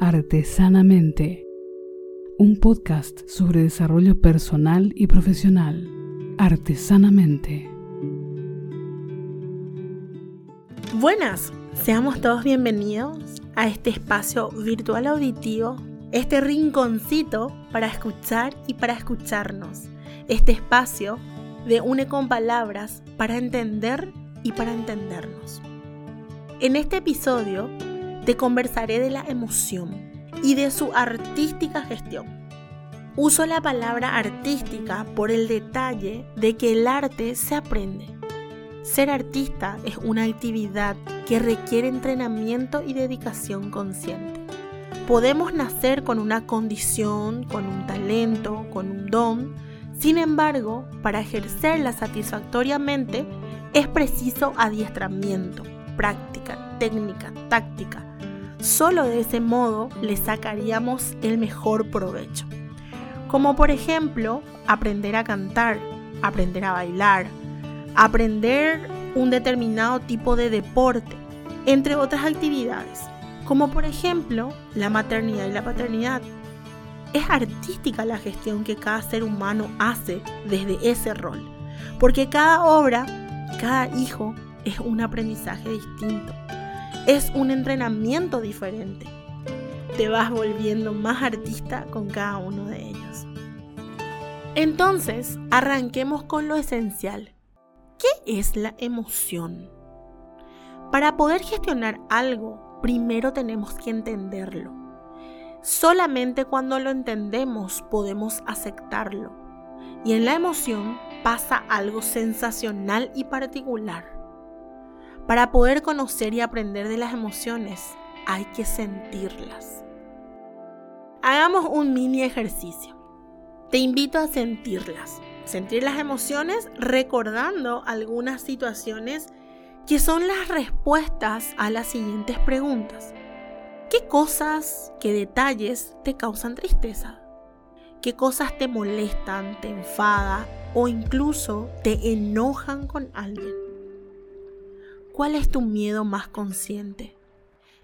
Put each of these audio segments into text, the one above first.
Artesanamente, un podcast sobre desarrollo personal y profesional. Artesanamente. Buenas, seamos todos bienvenidos a este espacio virtual auditivo, este rinconcito para escuchar y para escucharnos, este espacio de une con palabras para entender y para entendernos. En este episodio te conversaré de la emoción y de su artística gestión. Uso la palabra artística por el detalle de que el arte se aprende. Ser artista es una actividad que requiere entrenamiento y dedicación consciente. Podemos nacer con una condición, con un talento, con un don, sin embargo, para ejercerla satisfactoriamente es preciso adiestramiento, práctica, técnica, táctica, Solo de ese modo le sacaríamos el mejor provecho. Como por ejemplo, aprender a cantar, aprender a bailar, aprender un determinado tipo de deporte, entre otras actividades, como por ejemplo la maternidad y la paternidad. Es artística la gestión que cada ser humano hace desde ese rol, porque cada obra, cada hijo es un aprendizaje distinto es un entrenamiento diferente. Te vas volviendo más artista con cada uno de ellos. Entonces, arranquemos con lo esencial. ¿Qué es la emoción? Para poder gestionar algo, primero tenemos que entenderlo. Solamente cuando lo entendemos podemos aceptarlo. Y en la emoción pasa algo sensacional y particular. Para poder conocer y aprender de las emociones hay que sentirlas. Hagamos un mini ejercicio. Te invito a sentirlas. Sentir las emociones recordando algunas situaciones que son las respuestas a las siguientes preguntas. ¿Qué cosas, qué detalles te causan tristeza? ¿Qué cosas te molestan, te enfada o incluso te enojan con alguien? ¿Cuál es tu miedo más consciente?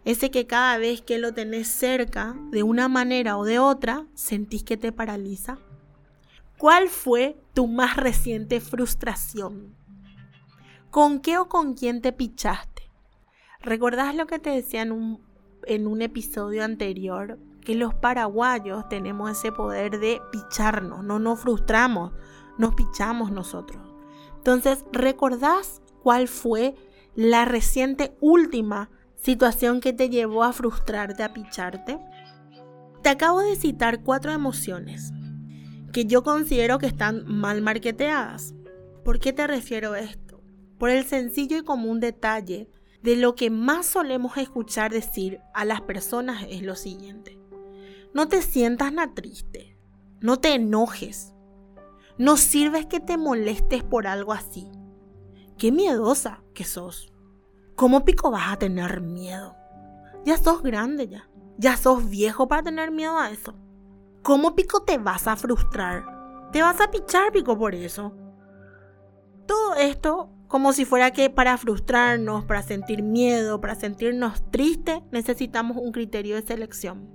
Ese que cada vez que lo tenés cerca, de una manera o de otra, sentís que te paraliza. ¿Cuál fue tu más reciente frustración? ¿Con qué o con quién te pichaste? ¿Recordás lo que te decía en un, episodio anterior? Que los paraguayos tenemos ese poder de picharnos, no nos frustramos, nos pichamos nosotros. Entonces, ¿recordás cuál fue la reciente última situación que te llevó a frustrarte, a picharte? Te acabo de citar cuatro emociones que yo considero que están mal marketeadas. ¿Por qué te refiero a esto? Por el sencillo y común detalle de lo que más solemos escuchar decir a las personas es lo siguiente. No te sientas nada triste, no te enojes, no sirves que te molestes por algo así. Qué miedosa que sos. ¿Cómo pico vas a tener miedo? Ya sos grande ya. Ya sos viejo para tener miedo a eso. ¿Cómo pico te vas a frustrar? Te vas a pichar pico por eso. Todo esto como si fuera que para frustrarnos, para sentir miedo, para sentirnos tristes, necesitamos un criterio de selección.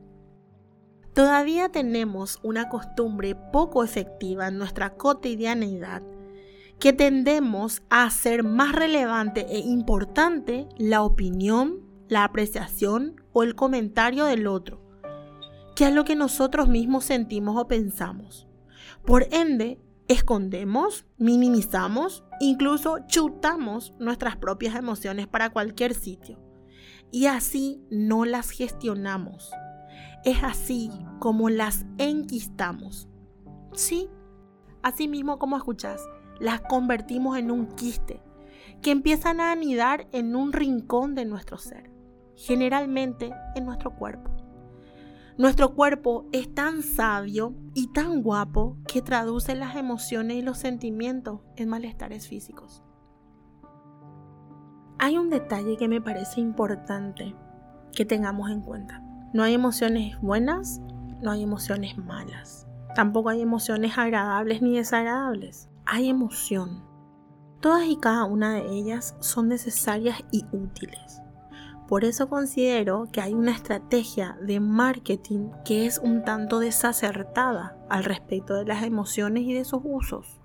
Todavía tenemos una costumbre poco efectiva en nuestra cotidianidad que tendemos a hacer más relevante e importante la opinión, la apreciación o el comentario del otro, que a lo que nosotros mismos sentimos o pensamos. Por ende, escondemos, minimizamos, incluso chutamos nuestras propias emociones para cualquier sitio. Y así no las gestionamos. Es así como las enquistamos. Sí, así mismo como escuchas las convertimos en un quiste que empiezan a anidar en un rincón de nuestro ser, generalmente en nuestro cuerpo. Nuestro cuerpo es tan sabio y tan guapo que traduce las emociones y los sentimientos en malestares físicos. Hay un detalle que me parece importante que tengamos en cuenta. No hay emociones buenas, no hay emociones malas. Tampoco hay emociones agradables ni desagradables hay emoción. Todas y cada una de ellas son necesarias y útiles. Por eso considero que hay una estrategia de marketing que es un tanto desacertada al respecto de las emociones y de sus usos.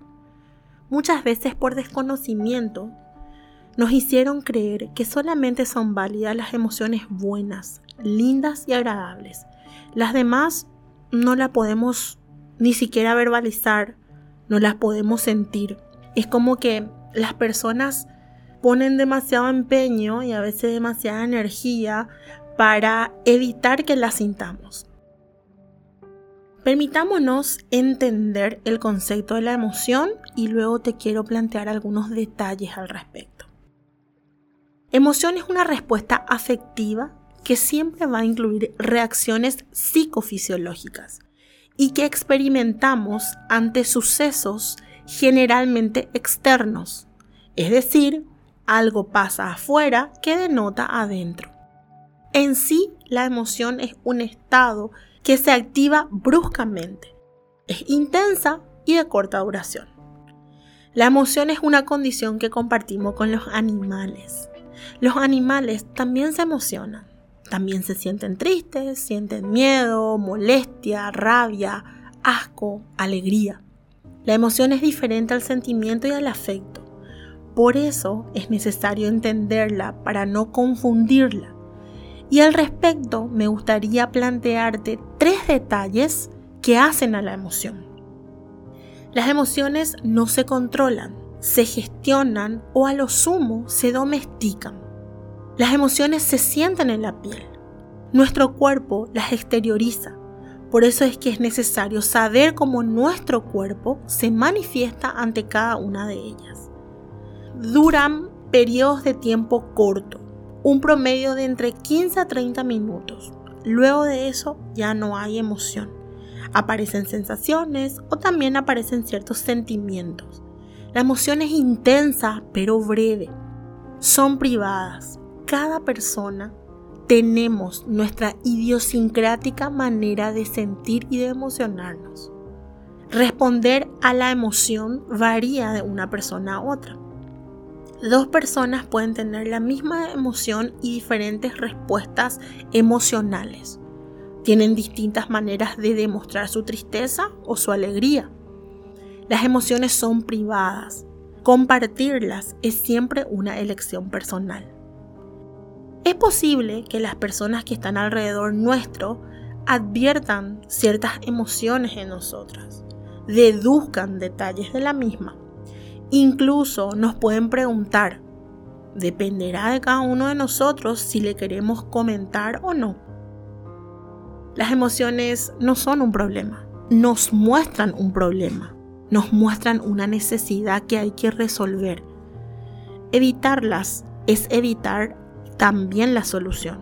Muchas veces por desconocimiento nos hicieron creer que solamente son válidas las emociones buenas, lindas y agradables. Las demás no las podemos ni siquiera verbalizar, no las podemos sentir. Es como que las personas ponen demasiado empeño y a veces demasiada energía para evitar que las sintamos. Permitámonos entender el concepto de la emoción y luego te quiero plantear algunos detalles al respecto. Emoción es una respuesta afectiva que siempre va a incluir reacciones psicofisiológicas y que experimentamos ante sucesos generalmente externos, es decir, algo pasa afuera que denota adentro. En sí, la emoción es un estado que se activa bruscamente, es intensa y de corta duración. La emoción es una condición que compartimos con los animales. Los animales también se emocionan, también se sienten tristes, sienten miedo, molestia, rabia, asco, alegría. La emoción es diferente al sentimiento y al afecto. Por eso es necesario entenderla para no confundirla. Y al respecto me gustaría plantearte tres detalles que hacen a la emoción. Las emociones no se controlan, se gestionan o a lo sumo se domestican. Las emociones se sienten en la piel. Nuestro cuerpo las exterioriza. Por eso es que es necesario saber cómo nuestro cuerpo se manifiesta ante cada una de ellas. Duran periodos de tiempo corto, un promedio de entre 15 a 30 minutos. Luego de eso ya no hay emoción. Aparecen sensaciones o también aparecen ciertos sentimientos. La emoción es intensa pero breve. Son privadas, cada persona tenemos nuestra idiosincrática manera de sentir y de emocionarnos. Responder a la emoción varía de una persona a otra. Dos personas pueden tener la misma emoción y diferentes respuestas emocionales. Tienen distintas maneras de demostrar su tristeza o su alegría. Las emociones son privadas. Compartirlas es siempre una elección personal. Es posible que las personas que están alrededor nuestro adviertan ciertas emociones en nosotras, deduzcan detalles de la misma. Incluso nos pueden preguntar, dependerá de cada uno de nosotros si le queremos comentar o no. Las emociones no son un problema, nos muestran un problema, nos muestran una necesidad que hay que resolver. Evitarlas es evitar también la solución.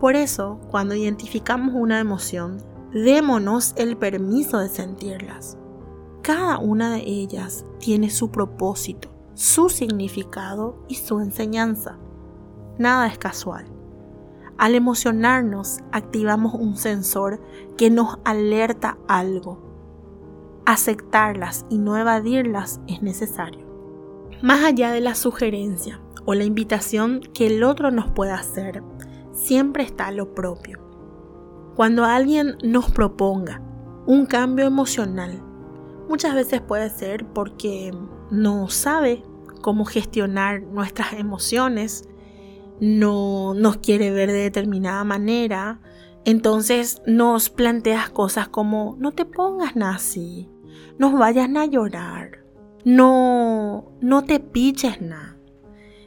Por eso, cuando identificamos una emoción, démonos el permiso de sentirlas. Cada una de ellas tiene su propósito, su significado y su enseñanza. Nada es casual. Al emocionarnos, activamos un sensor que nos alerta algo. Aceptarlas y no evadirlas es necesario. Más allá de la sugerencia, o la invitación que el otro nos pueda hacer, siempre está lo propio. Cuando alguien nos proponga un cambio emocional, muchas veces puede ser porque no sabe cómo gestionar nuestras emociones, no nos quiere ver de determinada manera, entonces nos planteas cosas como no te pongas así, no vayas a llorar, no, no te piches nada.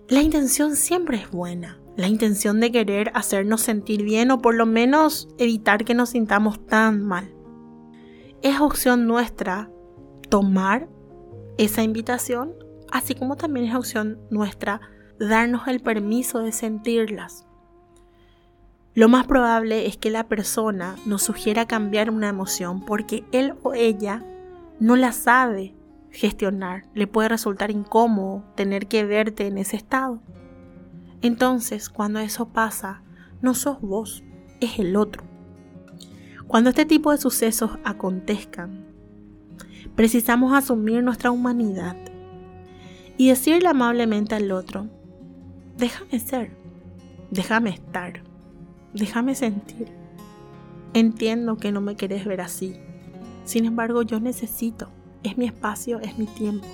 La intención siempre es buena, la intención de querer hacernos sentir bien o por lo menos evitar que nos sintamos tan mal. Es opción nuestra tomar esa invitación, así como también es opción nuestra darnos el permiso de sentirlas. Lo más probable es que la persona nos sugiera cambiar una emoción porque él o ella no la sabe gestionar, le puede resultar incómodo tener que verte en ese estado. Entonces, cuando eso pasa, no sos vos, es el otro. Cuando este tipo de sucesos acontezcan, precisamos asumir nuestra humanidad y decirle amablemente al otro, déjame ser, Déjame estar. Déjame sentir. Entiendo que no me querés ver así. Sin embargo, yo necesito. Es mi espacio, es mi tiempo.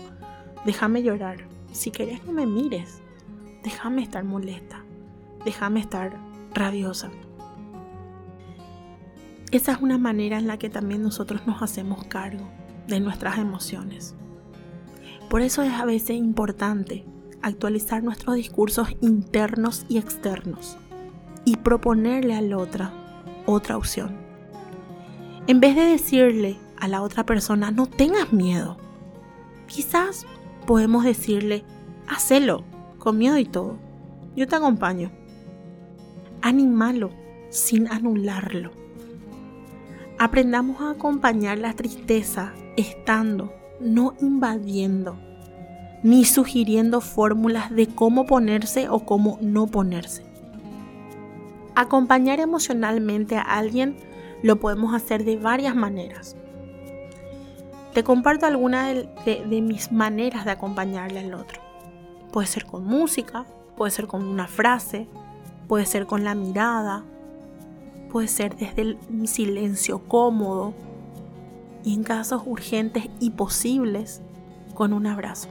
Déjame llorar. Si querés, no me mires. Déjame estar molesta. Déjame estar rabiosa. Esa es una manera en la que también nosotros nos hacemos cargo de nuestras emociones. Por eso es a veces importante actualizar nuestros discursos internos y externos y proponerle al otro otra opción. En vez de decirle a la otra persona, no tengas miedo, quizás podemos decirle, hacelo, con miedo y todo. Yo te acompaño. Animalo sin anularlo. Aprendamos a acompañar la tristeza estando, no invadiendo, ni sugiriendo fórmulas de cómo ponerse o cómo no ponerse. Acompañar emocionalmente a alguien lo podemos hacer de varias maneras. Te comparto algunas de, mis maneras de acompañarle al otro. Puede ser con música, puede ser con una frase, puede ser con la mirada, puede ser desde un silencio cómodo y en casos urgentes y posibles con un abrazo.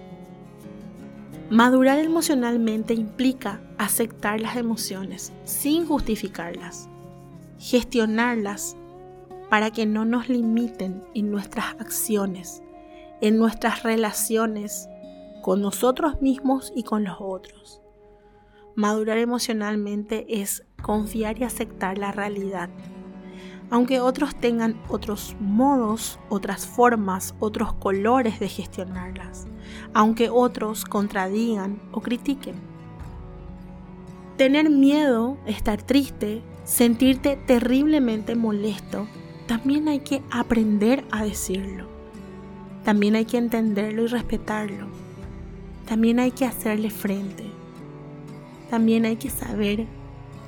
Madurar emocionalmente implica aceptar las emociones sin justificarlas, gestionarlas para que no nos limiten en nuestras acciones, en nuestras relaciones con nosotros mismos y con los otros. Madurar emocionalmente es confiar y aceptar la realidad aunque otros tengan otros modos, otras formas, otros colores de gestionarlas, aunque otros contradigan o critiquen. Tener miedo, estar triste, sentirte terriblemente molesto, también hay que aprender a decirlo. También hay que entenderlo y respetarlo. También hay que hacerle frente. También hay que saber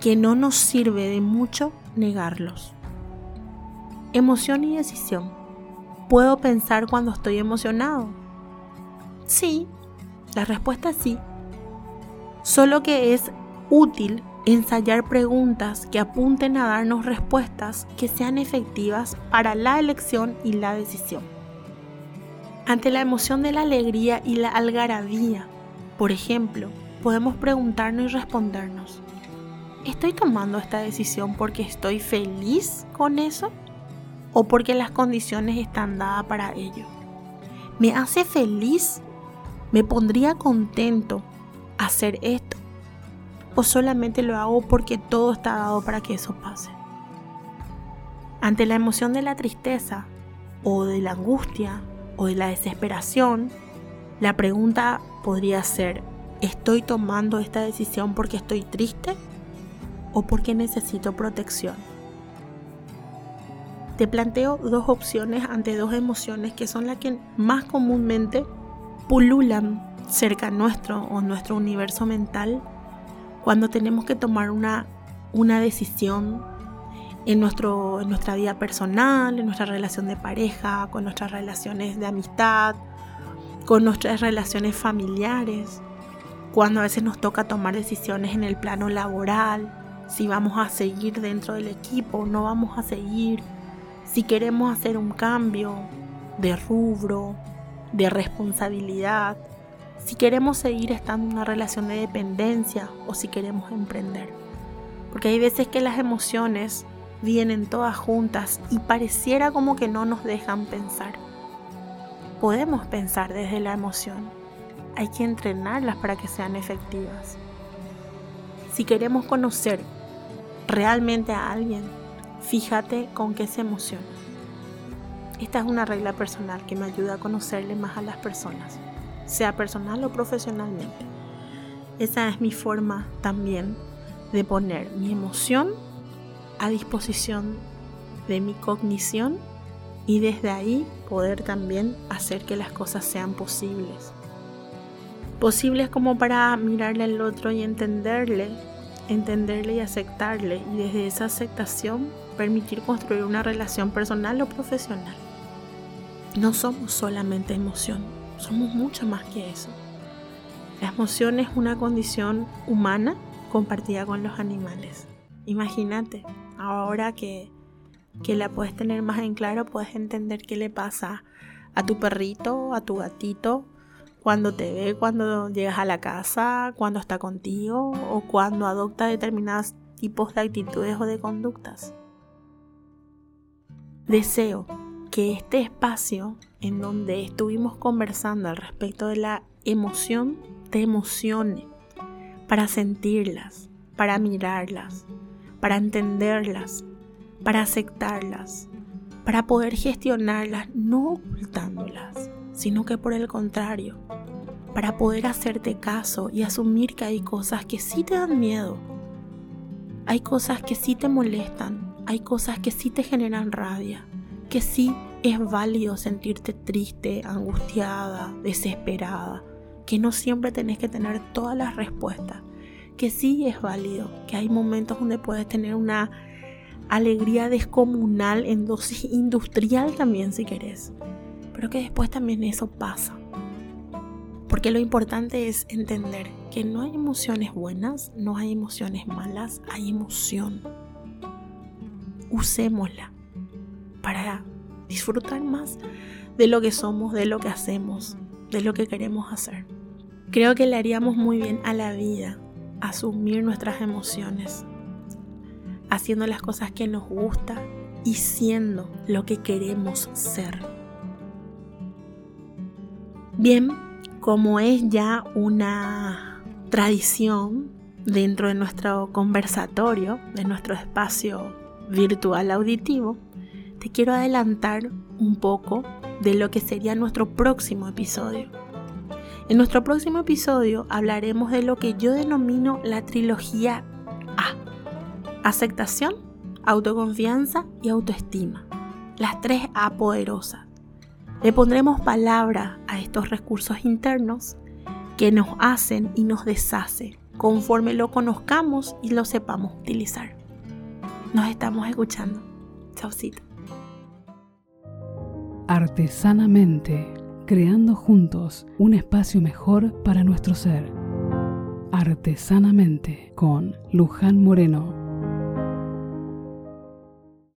que no nos sirve de mucho negarlos. Emoción y decisión. ¿Puedo pensar cuando estoy emocionado? Sí, la respuesta es sí. Solo que es útil ensayar preguntas que apunten a darnos respuestas que sean efectivas para la elección y la decisión. Ante la emoción de la alegría y la algarabía, por ejemplo, podemos preguntarnos y respondernos, ¿estoy tomando esta decisión porque estoy feliz con eso? o porque las condiciones están dadas para ello. ¿Me hace feliz? ¿Me pondría contento hacer esto? ¿O solamente lo hago porque todo está dado para que eso pase? Ante la emoción de la tristeza o de la angustia o de la desesperación, la pregunta podría ser, ¿estoy tomando esta decisión porque estoy triste o porque necesito protección? te planteo dos opciones ante dos emociones que son las que más comúnmente pululan cerca nuestro o nuestro universo mental cuando tenemos que tomar una, una decisión en, nuestro, en nuestra vida personal, en nuestra relación de pareja, con nuestras relaciones de amistad, con nuestras relaciones familiares, cuando a veces nos toca tomar decisiones en el plano laboral, si vamos a seguir dentro del equipo, no vamos a seguir, si queremos hacer un cambio de rubro, de responsabilidad, si queremos seguir estando en una relación de dependencia o si queremos emprender. Porque hay veces que las emociones vienen todas juntas y pareciera como que no nos dejan pensar. Podemos pensar desde la emoción. Hay que entrenarlas para que sean efectivas. Si queremos conocer realmente a alguien, Fíjate con qué se emociona. Esta es una regla personal que me ayuda a conocerle más a las personas, sea personal o profesionalmente. Esa es mi forma también de poner mi emoción a disposición de mi cognición y desde ahí poder también hacer que las cosas sean posibles. Posibles como para mirarle al otro y entenderle entenderle y aceptarle y desde esa aceptación permitir construir una relación personal o profesional. No somos solamente emoción, somos mucho más que eso. La emoción es una condición humana compartida con los animales. Imagínate, ahora que, que la puedes tener más en claro, puedes entender qué le pasa a tu perrito, a tu gatito, cuando te ve, cuando llegas a la casa, cuando está contigo o cuando adopta determinados tipos de actitudes o de conductas. Deseo que este espacio en donde estuvimos conversando al respecto de la emoción te emocione para sentirlas, para mirarlas, para entenderlas, para aceptarlas, para poder gestionarlas, no ocultándolas, sino que por el contrario, para poder hacerte caso y asumir que hay cosas que sí te dan miedo, hay cosas que sí te molestan, hay cosas que sí te generan rabia, que sí es válido sentirte triste, angustiada, desesperada, que no siempre tenés que tener todas las respuestas, que sí es válido, que hay momentos donde puedes tener una alegría descomunal en dosis industrial también si querés, pero que después también eso pasa. Porque lo importante es entender que no hay emociones buenas, no hay emociones malas, hay emoción. Usémosla para disfrutar más de lo que somos, de lo que hacemos, de lo que queremos hacer. Creo que le haríamos muy bien a la vida asumir nuestras emociones, haciendo las cosas que nos gusta y siendo lo que queremos ser. Bien, como es ya una tradición dentro de nuestro conversatorio, de nuestro espacio virtual auditivo, te quiero adelantar un poco de lo que sería nuestro próximo episodio. En nuestro próximo episodio hablaremos de lo que yo denomino la trilogía A. Aceptación, autoconfianza y autoestima. Las tres A poderosas le pondremos palabra a estos recursos internos que nos hacen y nos deshacen conforme lo conozcamos y lo sepamos utilizar. Nos estamos escuchando. Chaucito. Artesanamente, creando juntos un espacio mejor para nuestro ser. Artesanamente con Luján Moreno.